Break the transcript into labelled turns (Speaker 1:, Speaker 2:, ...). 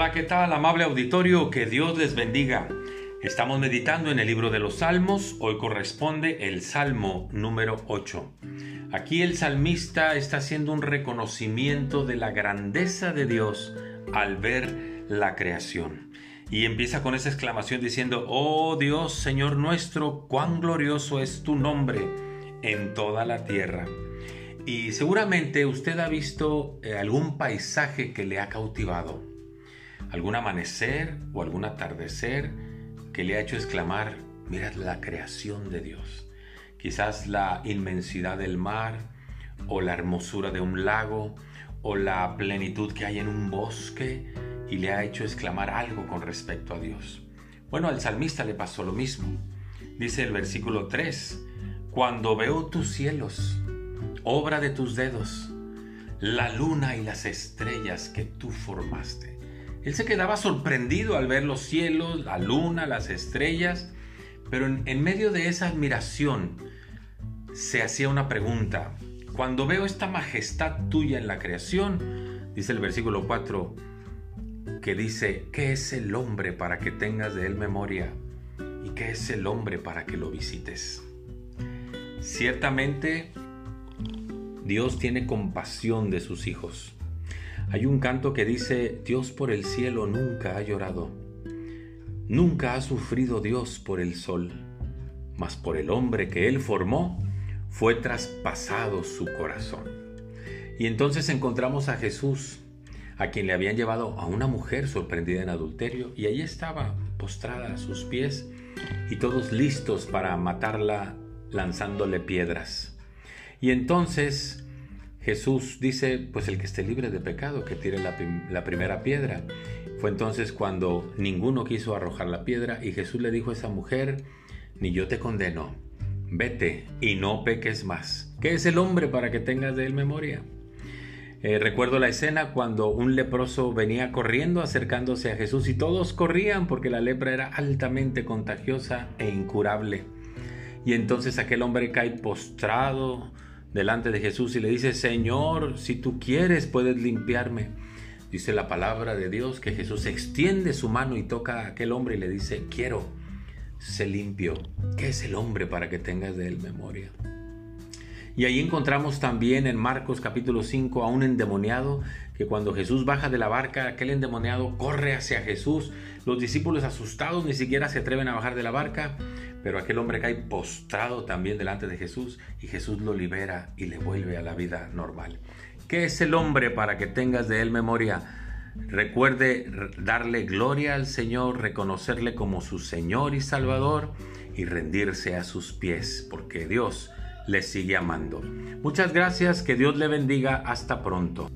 Speaker 1: Hola, ¿qué tal, amable auditorio? Que Dios les bendiga. Estamos meditando en el libro de los Salmos. Hoy corresponde el Salmo número 8. Aquí el salmista está haciendo un reconocimiento de la grandeza de Dios al ver la creación. Y empieza con esa exclamación diciendo, Oh Dios, Señor nuestro, cuán glorioso es tu nombre en toda la tierra. Y seguramente usted ha visto eh, algún paisaje que le ha cautivado algún amanecer o algún atardecer que le ha hecho exclamar, mirad la creación de Dios. Quizás la inmensidad del mar o la hermosura de un lago o la plenitud que hay en un bosque y le ha hecho exclamar algo con respecto a Dios. Bueno, al salmista le pasó lo mismo. Dice el versículo 3, cuando veo tus cielos, obra de tus dedos, la luna y las estrellas que tú formaste. Él se quedaba sorprendido al ver los cielos, la luna, las estrellas, pero en, medio de esa admiración se hacía una pregunta. Cuando veo esta majestad tuya en la creación, dice el versículo 4, que dice, ¿qué es el hombre para que tengas de él memoria? ¿Y qué es el hombre para que lo visites? Ciertamente, Dios tiene compasión de sus hijos. Hay un canto que dice, Dios por el cielo nunca ha llorado, nunca ha sufrido Dios por el sol, mas por el hombre que él formó fue traspasado su corazón. Y entonces encontramos a Jesús, a quien le habían llevado a una mujer sorprendida en adulterio, y allí estaba postrada a sus pies y todos listos para matarla lanzándole piedras. Y entonces Jesús dice, pues el que esté libre de pecado, que tire la, primera piedra. Fue entonces cuando ninguno quiso arrojar la piedra y Jesús le dijo a esa mujer, ni yo te condeno, vete y no peques más. ¿Qué es el hombre para que tengas de él memoria? Eh, recuerdo la escena cuando un leproso venía corriendo acercándose a Jesús y todos corrían porque la lepra era altamente contagiosa e incurable. Y entonces aquel hombre cae postrado, delante de Jesús y le dice, Señor, si tú quieres puedes limpiarme. Dice la palabra de Dios que Jesús extiende su mano y toca a aquel hombre y le dice, quiero, sé limpio. ¿Qué es el hombre para que tengas de él memoria? Y ahí encontramos también en Marcos capítulo 5 a un endemoniado que cuando Jesús baja de la barca, aquel endemoniado corre hacia Jesús. Los discípulos asustados ni siquiera se atreven a bajar de la barca, pero aquel hombre cae postrado también delante de Jesús y Jesús lo libera y le vuelve a la vida normal. ¿Qué es el hombre para que tengas de él memoria? Recuerde darle gloria al Señor, reconocerle como su Señor y Salvador y rendirse a sus pies, porque Dios le sigue amando. Muchas gracias, que Dios le bendiga, hasta pronto.